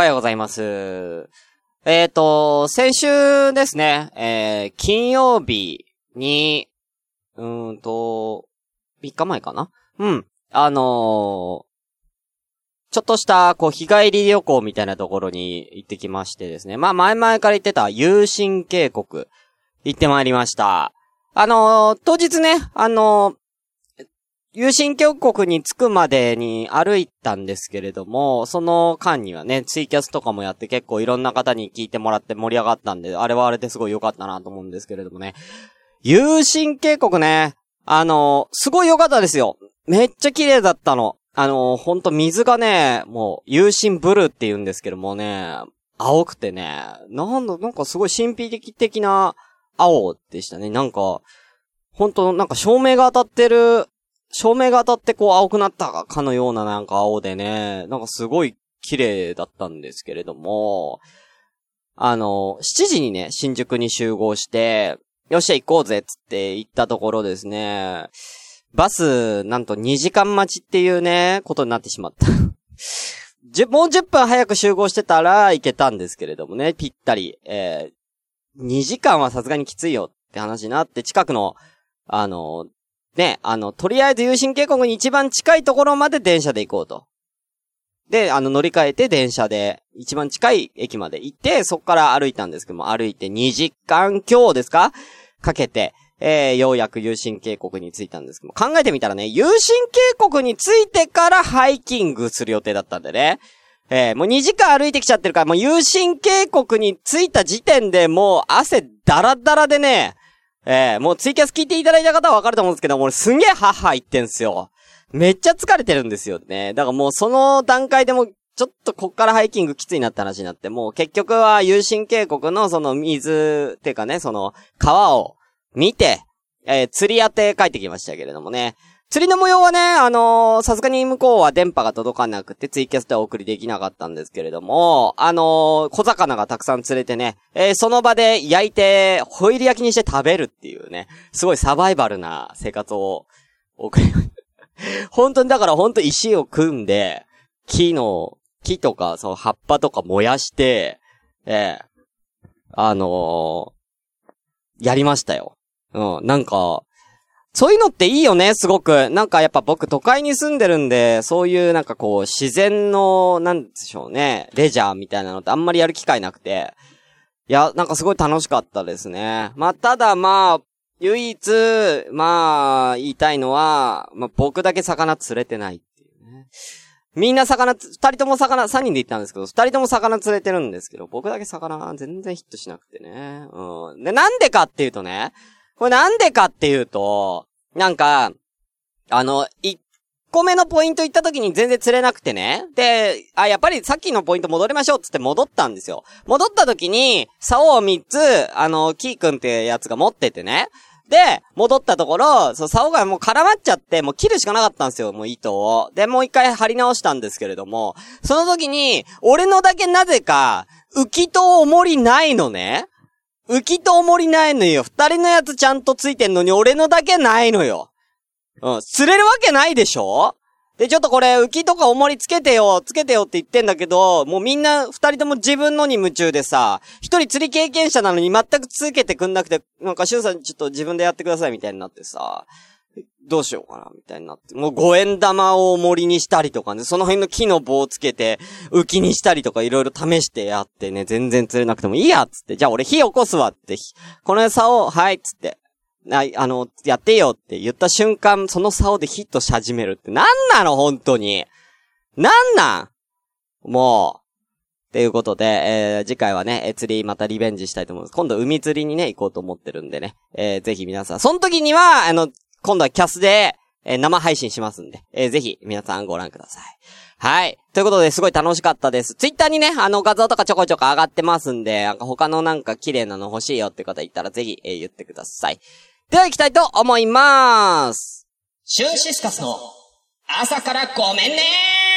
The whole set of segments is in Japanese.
おはようございます。えっ、ー、と、先週ですね、えー、金曜日に、うーんと、3日前かな？うん。あのー、ちょっとした、こう、日帰り旅行みたいなところに行ってきましてですね。まあ、前々から言ってた、有心渓谷、行ってまいりました。あのー、当日ね、あの有心峡谷に着くまでに歩いたんですけれども、その間にはね、ツイキャスとかもやって結構いろんな方に聞いてもらって盛り上がったんで、あれはあれですごい良かったなと思うんですけれどもね。有心渓谷ね、あのすごい良かったですよ。めっちゃ綺麗だったの。あのほんと水がね、もう、有心ブルーって言うんですけどもね、青くてね、なんだ、なんかすごい神秘的的な青でしたね。なんか、ほんと、なんか照明が当たってる照明が当たってこう青くなったかのようななんか青でね、なんかすごい綺麗だったんですけれども、あの、7時にね、新宿に集合して、よっしゃ行こうぜつって行ったところですね、バス、なんと2時間待ちっていうね、ことになってしまった。もう10分早く集合してたら行けたんですけれどもね、ぴったり。えー、2時間はさすがにきついよって話になって、近くの、あの、ね、あの、とりあえず有心渓谷に一番近いところまで電車で行こうと。で、あの、乗り換えて電車で、一番近い駅まで行って、そっから歩いたんですけども、歩いて2時間強ですか？かけて、えー、ようやく有心渓谷に着いたんですけども、考えてみたらね、有心渓谷に着いてからハイキングする予定だったんでね。えー、もう2時間歩いてきちゃってるから、もう有心渓谷に着いた時点でもう汗ダラダラでね、えー、もうツイキャス聞いていただいた方はわかると思うんですけど、俺すんげえハッハ言ってんすよ。めっちゃ疲れてるんですよね。だからもうその段階でも、ちょっとこっからハイキングきついなって話になって、もう結局は有神渓谷のその水、っていうかね、その川を見て、えー、釣り当て帰ってきましたけれどもね。釣りの模様はね、あのさすがに向こうは電波が届かなくてツイキャスではお送りできなかったんですけれども、あのー、小魚がたくさん釣れてね、えー、その場で焼いて、ホイル焼きにして食べるっていうね、すごいサバイバルな生活を送り、本当にだから本当石を組んで、木の、木とか、その葉っぱとか燃やして、えー、あの、やりましたよ。うん、なんか、そういうのっていいよね、すごく。なんかやっぱ僕都会に住んでるんで、そういうなんかこう、自然の、なんでしょうね、レジャーみたいなのってあんまりやる機会なくて。いや、なんかすごい楽しかったですね。まあ、ただまあ、唯一、まあ、言いたいのは、まあ僕だけ魚釣れてないっていうね。みんな魚、二人とも魚、三人で行ったんですけど、二人とも魚釣れてるんですけど、僕だけ魚全然ヒットしなくてね。うん。で、なんでかっていうとね、これなんでかっていうと、なんか、あの、1個目のポイント行った時に全然釣れなくてね。で、あ、やっぱりさっきのポイント戻りましょうっつって戻ったんですよ。戻った時に、竿を3つ、あの、キーくんってやつが持っててね。で、戻ったところ、そう、竿がもう絡まっちゃって、もう切るしかなかったんですよ、もう糸を。で、もう一回貼り直したんですけれども、その時に、俺のだけなぜか、浮きと重りないのね。浮きと重りないのよ。二人のやつちゃんとついてんのに俺のだけないのよ。うん。釣れるわけないでしょ？で、ちょっとこれ、浮きとか重りつけてよ、つけてよって言ってんだけど、もうみんな二人とも自分のに夢中でさ、一人釣り経験者なのに全くつけてくんなくて、なんか、シュンさんちょっと自分でやってくださいみたいになってさ、どうしようかな、みたいになって。もう五円玉を森にしたりとかね、その辺の木の棒をつけて、浮きにしたりとかいろいろ試してやってね、全然釣れなくてもいいやっ、つって。じゃあ俺火起こすわって。この竿、はい、つって。ああの、やってよって言った瞬間、その竿でヒットし始めるって。なんなの、本当に。なんなんもう。っていうことで、えー、次回はね、え釣りまたリベンジしたいと思います。今度海釣りにね、行こうと思ってるんでね。えー、ぜひ皆さん、その時には、あの、今度はキャスで、えー、生配信しますんで、えー、ぜひ皆さんご覧ください。はい。ということで、すごい楽しかったです。ツイッターにね、あの画像とかちょこちょこ上がってますんで、なんか他のなんか綺麗なの欲しいよって方いたらぜひ、えー、言ってください。では行きたいと思いまーす。シュンシスカスの朝からごめんねー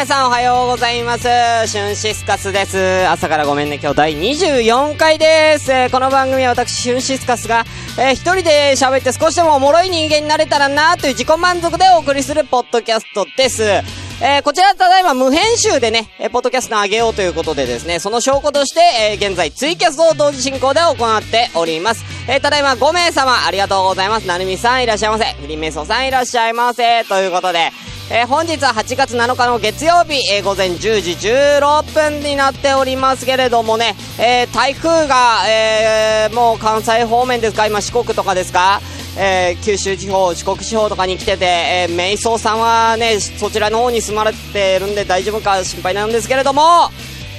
皆さんおはようございます。シュンシスカスです。朝からごめんね、今日第24回です。え、この番組は私、シュンシスカスが、えー、一人で喋って少しでもおもろい人間になれたらなという自己満足でお送りするポッドキャストです。えー、こちらただいま無編集でね、えー、ポッドキャスト上げようということでですね、その証拠として、えー、現在ツイキャスを同時進行で行っております。えー、ただいま5名様ありがとうございます。なるみさんいらっしゃいませ。フリメソさんいらっしゃいませ。ということで、えー、本日は8月7日の月曜日、えー、午前10時16分になっておりますけれどもね、えー、台風が、えー、もう関西方面ですか今四国とかですかえー、九州地方、四国地方とかに来てて、えー、瞑想さんはね、そちらの方に住まれてるんで大丈夫か心配なんですけれども、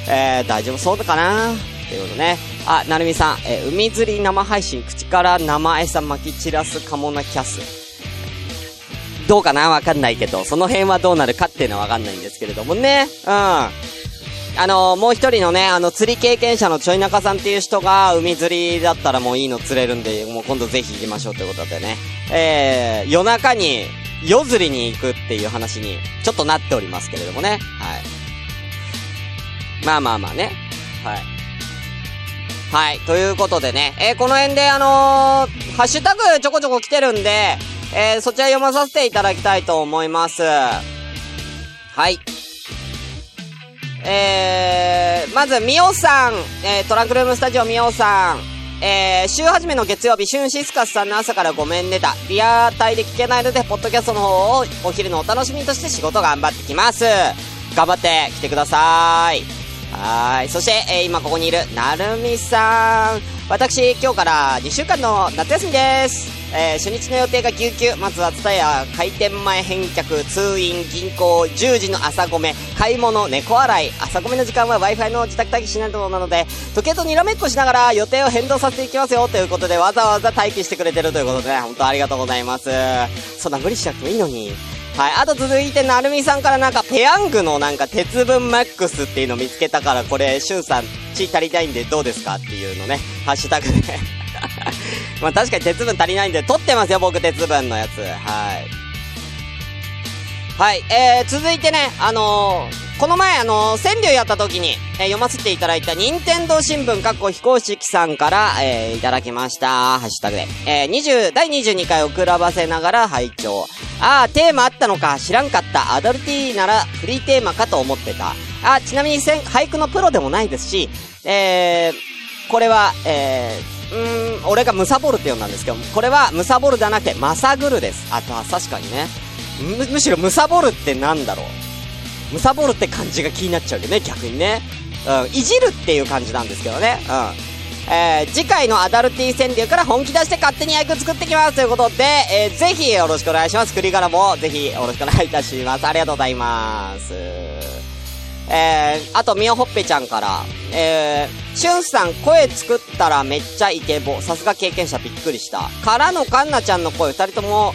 えー、大丈夫そうかなということね。あ、なるみさん、えー、海釣り生配信、口から生餌巻き散らすかもなキャス。どうかなわかんないけど、その辺はどうなるかっていうのはわかんないんですけれどもね。うん。あのー、もう一人のね、あの、釣り経験者のちょい中さんっていう人が、海釣りだったらもういいの釣れるんで、もう今度ぜひ行きましょうということでね。えー、夜中に、夜釣りに行くっていう話に、ちょっとなっておりますけれどもね。はい。まあまあまあね。はい。はい。ということでね、えー、この辺であのー、ハッシュタグちょこちょこ来てるんで、えー、そちら読まさせていただきたいと思います。はい。えー、まず、みおさん、えー、トランクルームスタジオみおさん、えー、週始めの月曜日、シュンシスカスさんの朝からごめんねだ。リアタイで聞けないので、ポッドキャストの方をお昼のお楽しみとして仕事頑張ってきます。頑張って来てください。はい。そして、えー、今ここにいる、なるみさん。私、今日から2週間の夏休みです。えー、初日の予定が救急、まずはツタヤ、開店前返却、通院、銀行、10時の朝ごめ、買い物、猫洗い、朝ごめの時間は Wi-Fi の自宅待機しないとなので、時計とにらめっこしながら予定を変動させていきますよということで、わざわざ待機してくれてるということでね、本当ありがとうございます。そんな無理しなくてもいいのに。はい。あと続いて、なるみさんからなんか、ペヤングのなんか、鉄分マックスっていうの見つけたから、これ、しゅんさん、血足りたいんでどうですかっていうのね、ハッシュタグで まあ確かに鉄分足りないんで、取ってますよ、僕鉄分のやつ。はい。はい、えー、続いてね、あのー、この前、あのー、川柳やった時に、えー、読ませていただいた、任天堂新聞、かっこ非公式さんから、えー、いただきました。ハッシュタグで。えー、20、第22回遅らばせながら拝聴あー、テーマあったのか、知らんかった。アダルティーなら、フリーテーマかと思ってた。あ、ちなみに、俳句のプロでもないですし、えー、これは、えー、うん、俺がムサボルって呼んだんですけど、これはムサボルじゃなくてマサグルです。あとは確かにね。む、むしろムサボルってなんだろう？ムサボルって感じが気になっちゃうよね、逆にね。うん、いじるっていう感じなんですけどね。うん。えー、次回のアダルティ川柳から本気出して勝手に俳句作ってきますということで、えー、ぜひよろしくお願いします。栗からもぜひよろしくお願いいたします。ありがとうございます。えー、あと、みおほっぺちゃんから、えー、しゅんさん声作ったらめっちゃイケボ。さすが経験者びっくりした。からのかんなちゃんの声、二人とも、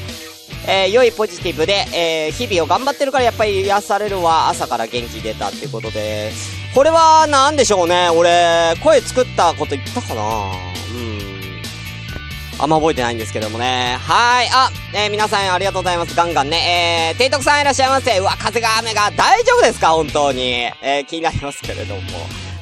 えー、良いポジティブで、えー、日々を頑張ってるからやっぱり癒されるわ。朝から元気出たっていうことで、これはなんでしょうね。俺、声作ったこと言ったかなうん。あんま覚えてないんですけどもね。はい。あ、えー、皆さんありがとうございます。ガンガンね。えー、提督さんいらっしゃいませ。うわ、風が雨が大丈夫ですか？本当に。えー、気になりますけれども。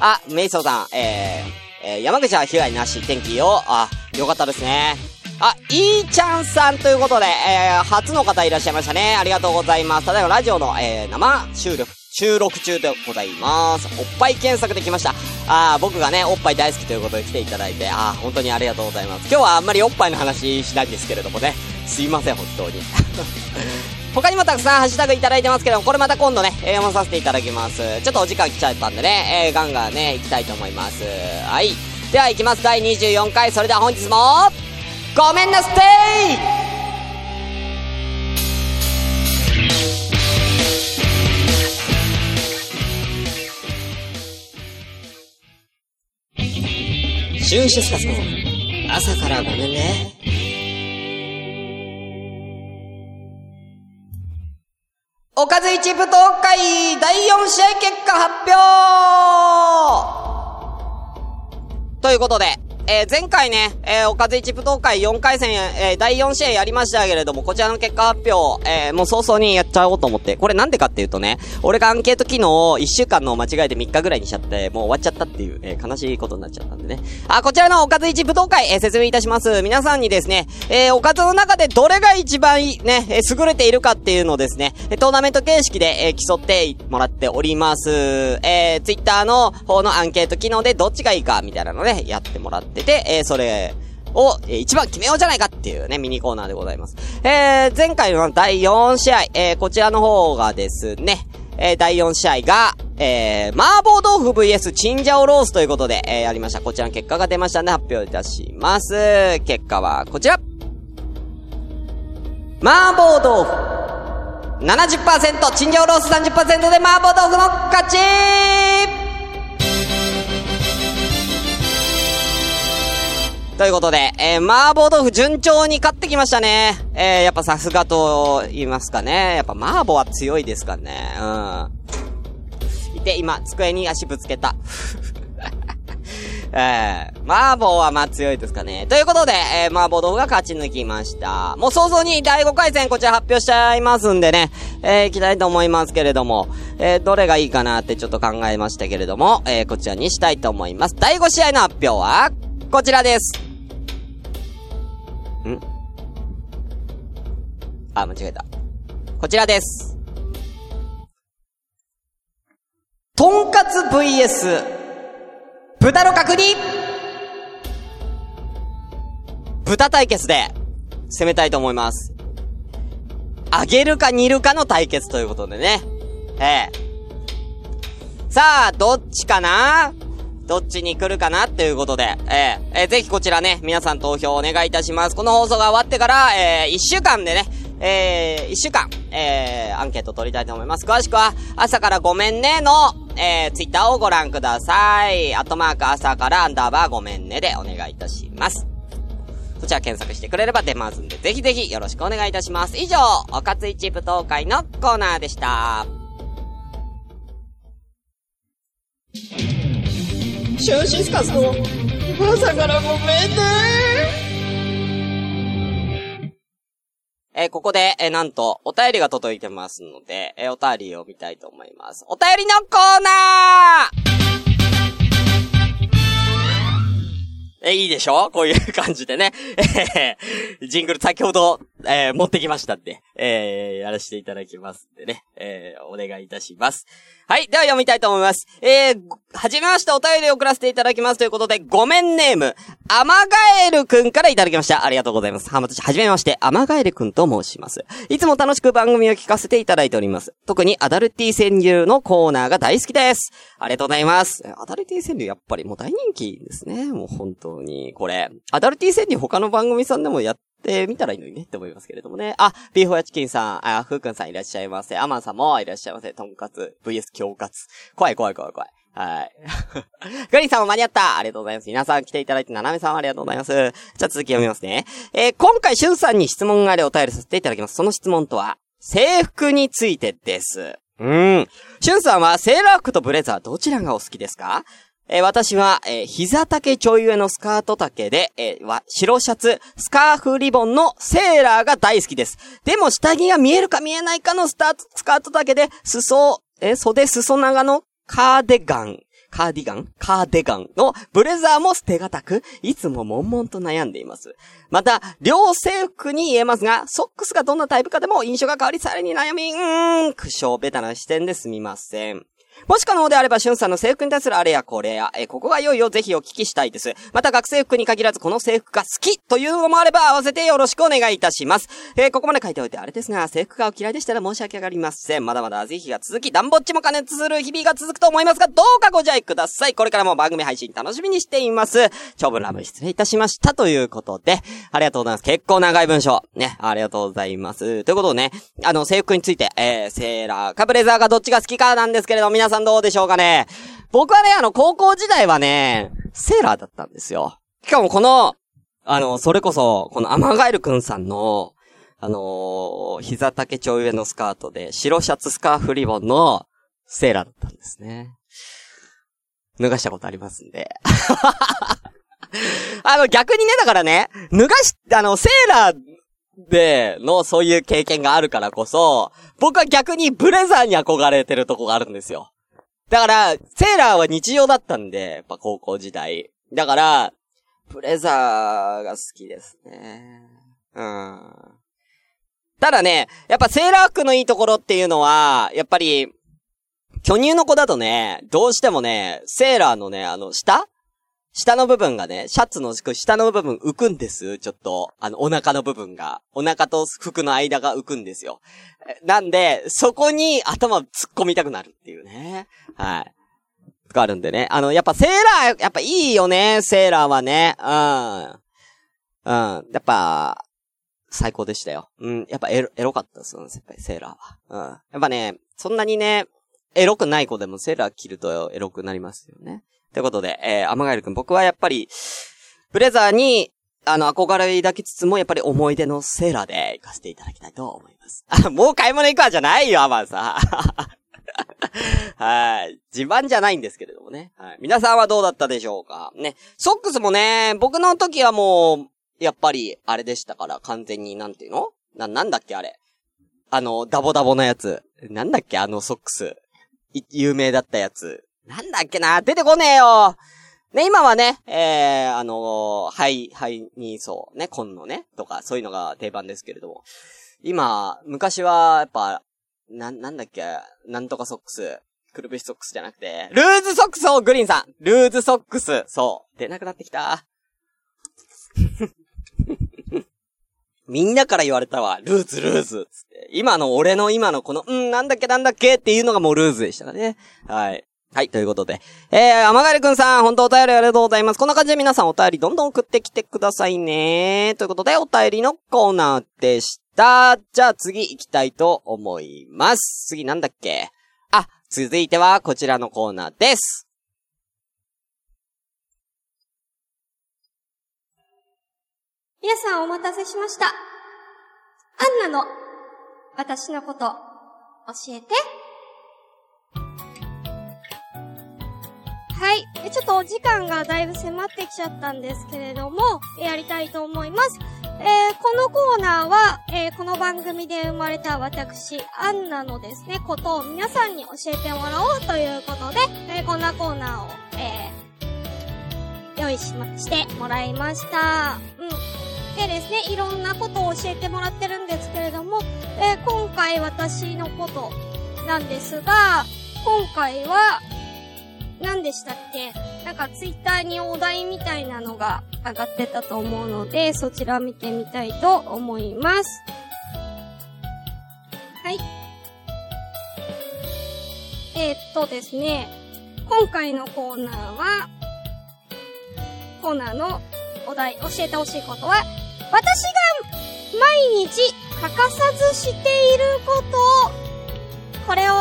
あ、メイソーさん、えー、えー、山口は被害なし、天気よ。あ、よかったですね。あ、いーちゃんさんということで、えー、初の方いらっしゃいましたね。ありがとうございます。ただいまラジオの、えー、生収録、収録中でございます。おっぱい検索できました。あ僕がね、おっぱい大好きということで来ていただいて、あ本当にありがとうございます。今日はあんまりおっぱいの話しないんですけれどもね、すいません、本当に。他にもたくさんハッシュタグいただいてますけども、これまた今度ね、読まさせていただきます。ちょっとお時間来ちゃったんでね、えー、ガンガンね、行きたいと思います。はい。では行きます。第24回。それでは本日も、ごめんなステイシュンシスカスの朝からごめんね。おかず一部東海第4試合結果発表。ということで、えー、前回ね、えー、おかず一武道会4回戦、えー、第4試合やりましたけれども、こちらの結果発表、えー、もう早々にやっちゃおうと思って、これなんでかっていうとね、俺がアンケート機能を1週間の間違えて3日ぐらいにしちゃって、もう終わっちゃったっていう、えー、悲しいことになっちゃったんでね。あ、こちらのおかず一武道会、えー、説明いたします。皆さんにですね、えー、おかずの中でどれが一番いいね、えー、優れているかっていうのをですね、トーナメント形式で、えー、競ってもらっております。えー、ツイッターの方のアンケート機能でどっちがいいか、みたいなのね、やってもらってて、えー、それ、を、えー、一番決めようじゃないかっていうね、ミニコーナーでございます。えー、前回の第4試合、えー、こちらの方がですね、えー、第4試合が、えー、麻婆豆腐 VS チンジャオロースということで、えー、やりました。こちらの結果が出ましたので発表いたします。結果はこちら。麻婆豆腐。70%、チンジャオロース30%で麻婆豆腐の勝ちということで、えー、麻婆豆腐順調に勝ってきましたね。えー、やっぱさすがと言いますかね。やっぱ麻婆は強いですかね。うん。いて、今、机に足ぶつけた。えー、麻婆はまあ強いですかね。ということで、えー、麻婆豆腐が勝ち抜きました。もう早々に第5回戦こちら発表しちゃいますんでね、えー、行きたいと思いますけれども、えー、どれがいいかなってちょっと考えましたけれども、えー、こちらにしたいと思います。第5試合の発表は、こちらです。あ、間違えた。こちらです。とんかつ VS 豚の角煮豚対決で攻めたいと思います。揚げるか煮るかの対決ということでね。ええ。さあ、どっちかな？どっちに来るかなっていうことで、えー、えー、ぜひこちらね、皆さん投票お願いいたします。この放送が終わってから、えー、1週間でね、えー、1週間、えー、アンケート取りたいと思います。詳しくは、朝からごめんねの、えー、ツイッターをご覧ください。アットマーク朝からアンダーバーごめんねでお願いいたします。そちら検索してくれれば出ますんで、ぜひぜひよろしくお願いいたします。以上、おかついチップ東海のコーナーでした。シュンシスカスの朝からごめんねえー、ここで、えー、なんと、お便りが届いてますので、えー、お便りを見たいと思います。お便りのコーナーえいいでしょ？こういう感じでね。えー、ジングル先ほど、えー、持ってきましたんで、えー、やらせていただきますんでね、えー、お願いいたします。はい。では読みたいと思います。えー、はじめましてお便りを送らせていただきますということで、ごめんネーム、アマガエルくんからいただきました。ありがとうございます。はまとし、はじめまして、アマガエルくんと申します。いつも楽しく番組を聞かせていただいております。特にアダルティ潜入のコーナーが大好きです。ありがとうございます。アダルティ潜入やっぱりもう大人気ですね。もう本当に。これ、アダルティ潜入他の番組さんでもやっで、見たらいいのにねって思いますけれどもね。あ、ビーフォヤチキンさん、あ、ふうくんさんいらっしゃいませ。アマンさんもいらっしゃいませ。とんかつ、VS 京カツ。怖い怖い怖い怖い。はい。グリーンさんも間に合ったありがとうございます。皆さん来ていただいて、ななめさんありがとうございます。じゃあ続き読みますね。えー、今回、しゅんさんに質問がありお便りさせていただきます。その質問とは、制服についてです。うん。しゅんさんはセーラー服とブレザーどちらがお好きですか？えー、私は、えー、膝丈ちょい上のスカート丈で、えー、白シャツ、スカーフリボンのセーラーが大好きです。でも下着が見えるか見えないかのスタート、スカート丈で、裾、え袖裾長のカーデガン、カーディガン？カーデガンのブレザーも捨てがたく、いつも悶々と悩んでいます。また、両制服に言えますが、ソックスがどんなタイプかでも印象が変わりさらに悩み、うーん、苦笑ベタな視点ですみません。もし可能であれば、しゅんさんの制服に対するあれやこれや、えここが良いよぜひお聞きしたいです。また学生服に限らずこの制服が好きというのもあれば合わせてよろしくお願いいたします。えー、ここまで書いておいてあれですが、制服がお嫌いでしたら申し訳ありません。まだまだぜひが続き、ダンボッチも加熱する日々が続くと思いますが、どうかご自愛ください。これからも番組配信楽しみにしています。長文ラブ失礼いたしましたということで、ありがとうございます。結構長い文章。ね、ありがとうございます。ということでね、あの、制服について、えー、セーラーかブレザーがどっちが好きかなんですけれど、皆皆さんどうでしょうかね？僕はね、あの、高校時代はね、セーラーだったんですよ。しかもこの、あの、それこそ、このアマガエルくんさんの、あのー、膝丈ちょい上のスカートで、白シャツスカーフリボンのセーラーだったんですね。脱がしたことありますんで。あの、逆にね、だからね、脱がし、あの、セーラーでのそういう経験があるからこそ、僕は逆にブレザーに憧れてるとこがあるんですよ。だから、セーラーは日常だったんで、やっぱ高校時代。だから、ブレザーが好きですね。うん。ただね、やっぱセーラー服のいいところっていうのは、やっぱり、巨乳の子だとね、どうしてもね、セーラーのね、あの、下下の部分がね、シャツの下の部分浮くんです。ちょっと、あの、お腹の部分が。お腹と服の間が浮くんですよ。なんで、そこに頭突っ込みたくなるっていうね。はい。があるんでね。あの、やっぱセーラー、やっぱいいよね、セーラーはね。うん。うん。やっぱ、最高でしたよ。うん。やっぱエロ、エロかったですよ、セーラーは。うん。やっぱね、そんなにね、エロくない子でもセーラー着るとエロくなりますよね。ということで、えー、アマガエル君、僕はやっぱり、ブレザーに、あの、憧れ抱きつつも、やっぱり思い出のセーラーで行かせていただきたいと思います。あ、もう買い物行くわじゃないよ、アマンさん。はい。自慢じゃないんですけれどもね。はい。皆さんはどうだったでしょうか？ね。ソックスもね、僕の時はもう、やっぱり、あれでしたから、完全に、なんていうの？な、なんだっけ、あれ。あの、ダボダボのやつ。なんだっけ、あのソックス。有名だったやつ。なんだっけな出てこねえよね、今はね、えー、あのー、ハイ、ハイニーソー、ね、コンのね、とか、そういうのが定番ですけれども。今、昔は、やっぱ、な、なんだっけ、なんとかソックス。くるぶしソックスじゃなくて、ルーズソックスをグリーンさんルーズソックスそう。出なくなってきた。みんなから言われたわ。ルーズ、ルーズ。今の俺の今のこの、うん、なんだっけなんだっけっていうのがもうルーズでしたかね。はい。はい、ということで。えー、甘がりくんさん、本当お便りありがとうございます。こんな感じで皆さんお便りどんどん送ってきてくださいね。ということで、お便りのコーナーでした。じゃあ次行きたいと思います。次なんだっけ？あ、続いてはこちらのコーナーです。皆さんお待たせしました。アンナの私のこと教えて。はい。ちょっとお時間がだいぶ迫ってきちゃったんですけれども、やりたいと思います。えー、このコーナーは、えー、この番組で生まれた私、アンナのですね、ことを皆さんに教えてもらおうということで、えー、こんなコーナーを、え、用意しま、してもらいました。うん。でですね、いろんなことを教えてもらってるんですけれども、え、今回私のことなんですが、今回は、何でしたっけ？なんかツイッターにお題みたいなのが上がってたと思うので、そちら見てみたいと思います。はい。えー、っとですね、今回のコーナーは、コーナーのお題、教えてほしいことは、私が毎日欠かさずしていること、これを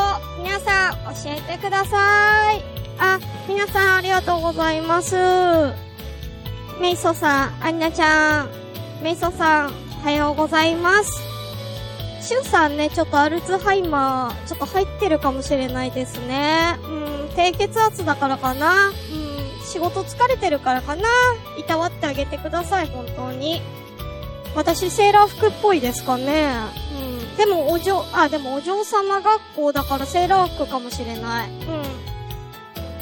皆さん教えてください。皆さんありがとうございます。メイソさん、アンナちゃん、メイソさん、おはようございます。シュンさんね、ちょっとアルツハイマー、ちょっと入ってるかもしれないですね。うん、低血圧だからかな。うん、仕事疲れてるからかな。いたわってあげてください、本当に。私、セーラー服っぽいですかね。うん。でも、お嬢、あ、でもお嬢様学校だからセーラー服かもしれない。うん。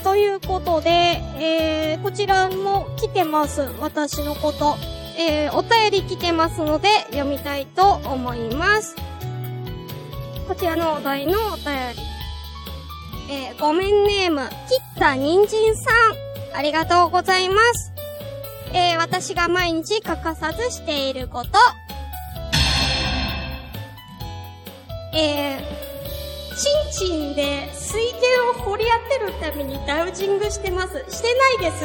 ということで、えー、こちらも来てます。私のこと。えー、お便り来てますので、読みたいと思います。こちらのお題のお便り。えー、ごめんネーム、切った人参さん。ありがとうございます。えー、私が毎日欠かさずしていること。えー、チンチンで水源を掘り当てるためにダウジングしてます。してないです。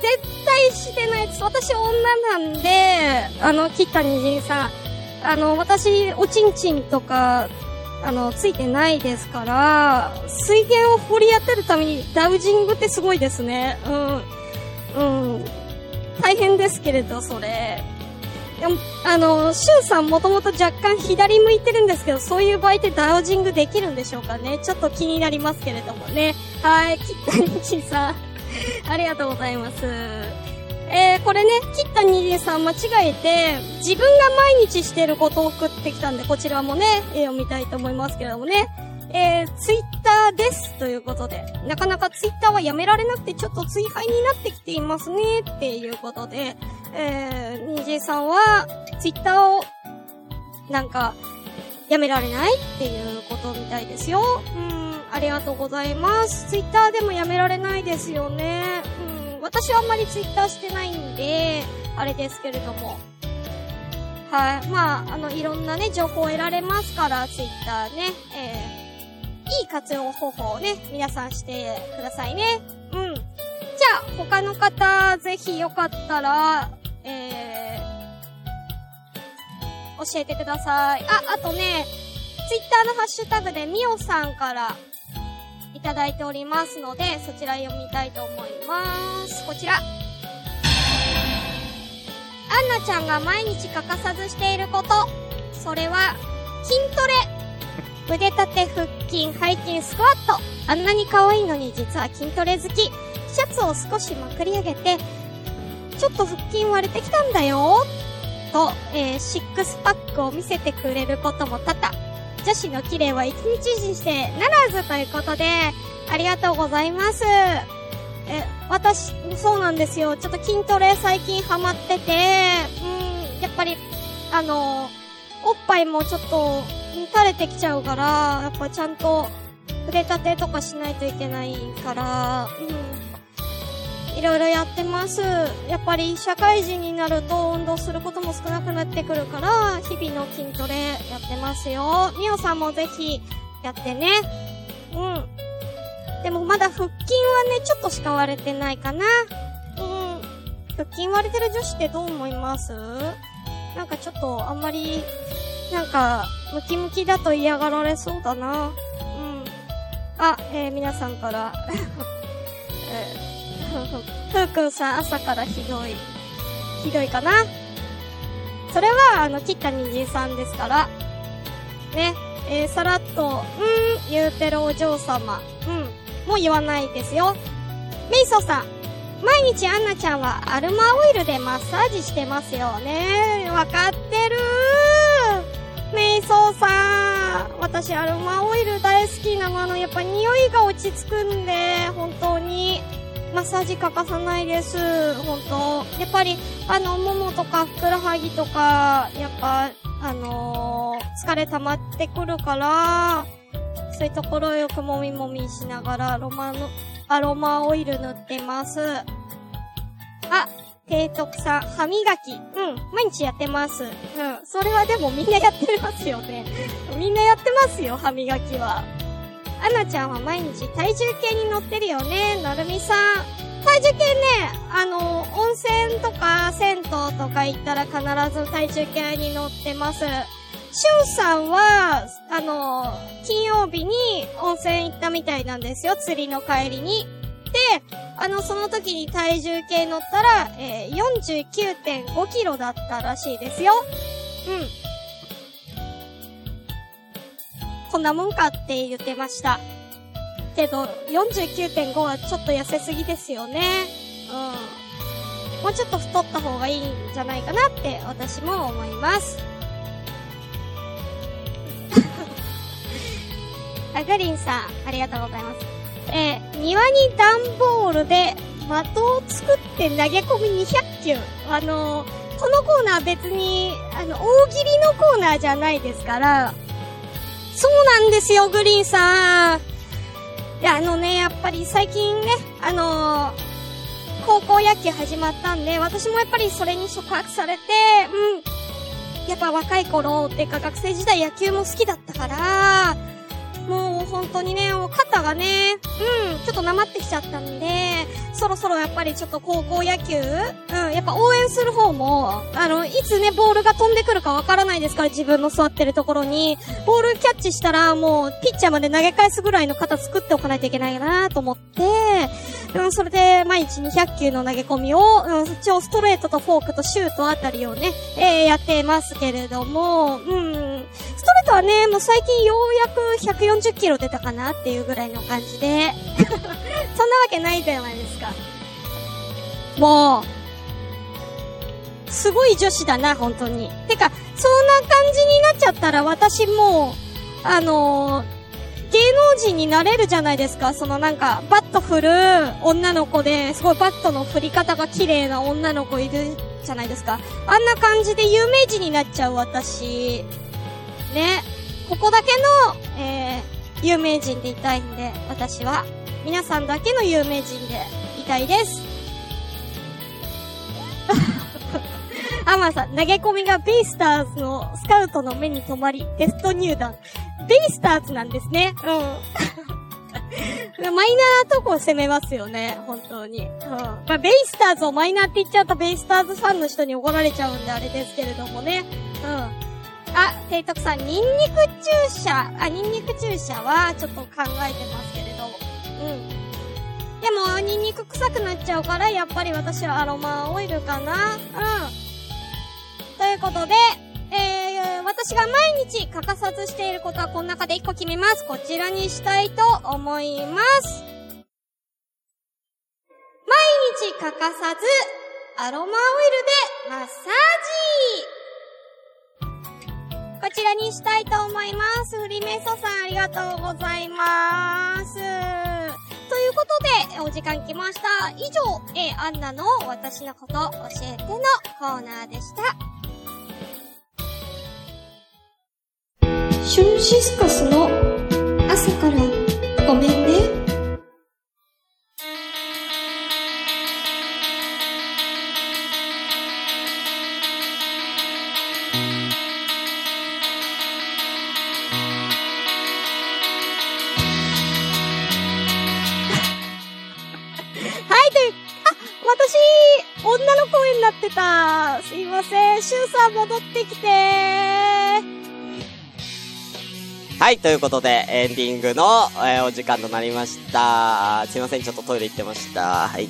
絶対してないです。私女なんで、あの、切った人さん。あの、私、おちんちんとか、あの、ついてないですから、水源を掘り当てるためにダウジングってすごいですね。うん。うん。大変ですけれど、それ。あの、シュンさんもともと若干左向いてるんですけど、そういう場合ってダウジングできるんでしょうかね？ちょっと気になりますけれどもね。はい、キッタニチさん、ありがとうございます。えー、これね、切ったにじさん間違えて、自分が毎日してることを送ってきたんで、こちらもね、え、読みたいと思いますけれどもね。えー、ツイッターですということで、なかなかツイッターはやめられなくてちょっと追廃になってきていますねっていうことで、えー、にじさんはツイッターをなんかやめられないっていうことみたいですよ。うん、ありがとうございます。ツイッターでもやめられないですよね。うん、私はあんまりツイッターしてないんで、あれですけれども。はい。まあ、あの、いろんなね、情報を得られますから、ツイッターね。えーいい活用方法をね、皆さんしてくださいね。うん。じゃあ、他の方、ぜひよかったら、えー、教えてください。あ、あとね、ツイッターのハッシュタグでみおさんからいただいておりますので、そちら読みたいと思います。こちら。アンナちゃんが毎日欠かさずしていること。それは、筋トレ。腕立て、腹筋、背筋、スクワット。あんなに可愛いのに実は筋トレ好き。シャツを少しまくり上げて、ちょっと腹筋割れてきたんだよ。と、えー、シックスパックを見せてくれることも多々。女子の綺麗は一日にしてならずということで、ありがとうございます。え、私、そうなんですよ。ちょっと筋トレ最近ハマってて、うん、やっぱり、あの、おっぱいもちょっと垂れてきちゃうから、やっぱちゃんと筆立てとかしないといけないから、うん。いろいろやってます。やっぱり社会人になると運動することも少なくなってくるから、日々の筋トレやってますよ。みおさんもぜひやってね。うん。でもまだ腹筋はね、ちょっとしか割れてないかな。うん。腹筋割れてる女子ってどう思います？なんかちょっとあんまりなんか、ムキムキだと嫌がられそうだな。うん。あ、えー、皆さんから、えー、ふうくんさん朝からひどい。ひどいかな？それは、あの、切ったにじさんですから。ね。えー、さらっと、うん、言うてるお嬢様。うん。もう言わないですよ。メイソさん。毎日アンナちゃんはアルマオイルでマッサージしてますよね。わかってるー。メイソさん。私、アロマオイル大好きなの。あの、やっぱ匂いが落ち着くんで、本当に、マッサージ欠かさないです。本当やっぱり、あの、ももとかふくらはぎとか、やっぱ、あのー、疲れ溜まってくるから、そういうところをよくもみもみしながら、アロマの、アロマオイル塗ってます。あ、提督さん、歯磨き。うん、毎日やってます。うん、それはでもみんなやってますよね。みんなやってますよ、歯磨きは。アナちゃんは毎日体重計に乗ってるよね、なるみさん。体重計ね、あの、温泉とか銭湯とか行ったら必ず体重計に乗ってます。しゅんさんは、あの、金曜日に温泉行ったみたいなんですよ、釣りの帰りに。で、あの、その時に体重計乗ったら、えー、49.5キロだったらしいですよ。うん。こんなもんかって言ってました。けど、49.5はちょっと痩せすぎですよね。うん。もうちょっと太った方がいいんじゃないかなって私も思います。あ、グリンさん、ありがとうございます。えー、庭に段ボールで的を作って投げ込み200球。あのー、このコーナー別に、あの、大喜利のコーナーじゃないですから、そうなんですよ、グリーンさん。いや、あのね、やっぱり最近ね、あのー、高校野球始まったんで、私もやっぱりそれに触発されて、うん。やっぱ若い頃っていうか学生時代野球も好きだったから、う本当にね、肩がね、うん、ちょっとなまってきちゃったんで、そろそろやっぱりちょっと高校野球、うん、やっぱ応援する方も、あの、いつね、ボールが飛んでくるかわからないですから、自分の座ってるところに、ボールキャッチしたらもう、ピッチャーまで投げ返すぐらいの肩作っておかないといけないなと思って、うん、それで毎日200球の投げ込みを、うん、一応ストレートとフォークとシュートあたりをね、えー、やってますけれども、うん、ストレートはね、もう最近ようやく140キロ出たかなっていうぐらいの感じで、そんなわけないじゃないですか。もう、すごい女子だな、本当に。てか、そんな感じになっちゃったら私もう、あのー芸能人になれるじゃないですか。そのなんか、バット振る女の子で、すごいバットの振り方が綺麗な女の子いるじゃないですか。あんな感じで有名人になっちゃう私。ね。ここだけの、えー、有名人でいたいんで、私は。皆さんだけの有名人でいたいです。アマさん、投げ込みがベイスターズのスカウトの目に留まり、テスト入団。ベイスターズなんですね。うん。マイナーとこ攻めますよね、本当に。うん。まあ、ベイスターズをマイナーって言っちゃうと、ベイスターズファンの人に怒られちゃうんであれですけれどもね。うん。あ、提督さん、ニンニク注射、あ、ニンニク注射はちょっと考えてますけれど。うん。でも、ニンニク臭くなっちゃうから、やっぱり私はアロマオイルかな。うん。ということで、えー、私が毎日欠かさずしていることはこの中で1個決めます。こちらにしたいと思います。毎日欠かさず、アロマオイルでマッサージ。こちらにしたいと思います。フリメソさんありがとうございます。ということで、お時間来ました。以上、えー、アンナの私のこと教えてのコーナーでした。シュンシスカスの朝からはい、ということで、エンディングの、えーお時間となりました。すいません、ちょっとトイレ行ってました。はい。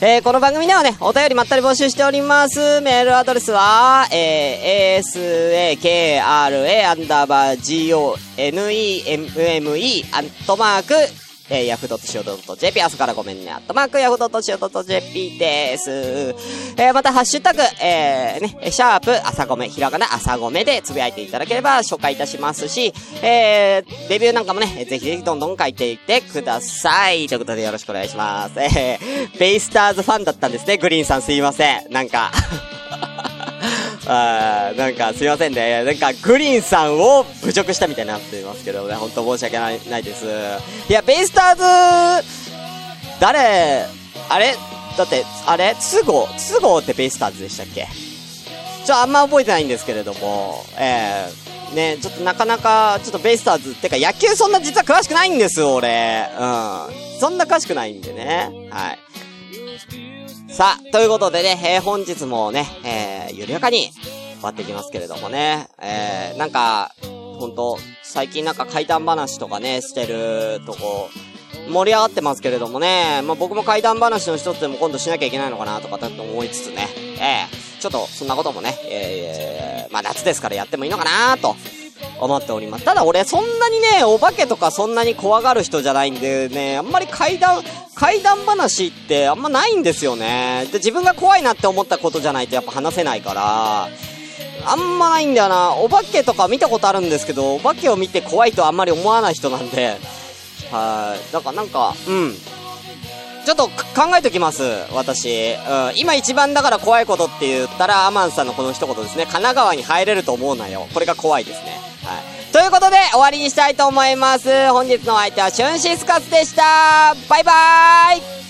えー、この番組ではね、お便りまったり募集しております。メールアドレスは、えー、asakra アンダーバー g o n e m m e アットマーク、えー、ヤフー .co.jp、朝からごめんね、アットマーク、ヤフー .co.jp です。えー、また、ハッシュタグ、えー、ね、シャープ、朝ごめ、ひらがな、朝ごめでつぶやいていただければ紹介いたしますし、えー、レビューなんかもね、ぜひぜひどんどん書いていってください。ということでよろしくお願いします。えー、ベイスターズファンだったんですね、グリーンさんすいません。なんか、あーなんかすいませんね。なんかグリーンさんを侮辱したみたいになってますけどね、本当申し訳ないないです。いや、ベイスターズ、誰、あれ？だって、あれ？都合都合ってベイスターズでしたっけ？ちょ、あんま覚えてないんですけれども、えー、ね、ちょっとなかなか、ちょっとベイスターズ、ってか野球そんな実は詳しくないんです、俺。うん。そんな詳しくないんでね。はい。さあ、ということでね、えー本日もね、えー、緩やかに終わってきますけれどもね、えー、なんか、ほんと、最近なんか怪談話とかね、してるとこ、盛り上がってますけれどもね、まあ、僕も怪談話の一つでも今度しなきゃいけないのかなとか、と思いつつね、えー、ちょっと、そんなこともね、えー、まあ、夏ですからやってもいいのかなと、思っております。ただ俺そんなにね、お化けとかそんなに怖がる人じゃないんでね、あんまり怪談、怪談話ってあんまないんですよね。で、自分が怖いなって思ったことじゃないとやっぱ話せないから、あんまないんだよな。お化けとか見たことあるんですけど、お化けを見て怖いとあんまり思わない人なんで、はい。だからなんか、うん。ちょっと考えときます、私。うん。今一番だから怖いことって言ったら、アマンさんのこの一言ですね。神奈川に入れると思うなよ。これが怖いですね。はい。ということで、終わりにしたいと思います。本日のお相手は、シュンシスカスでした。バイバーイ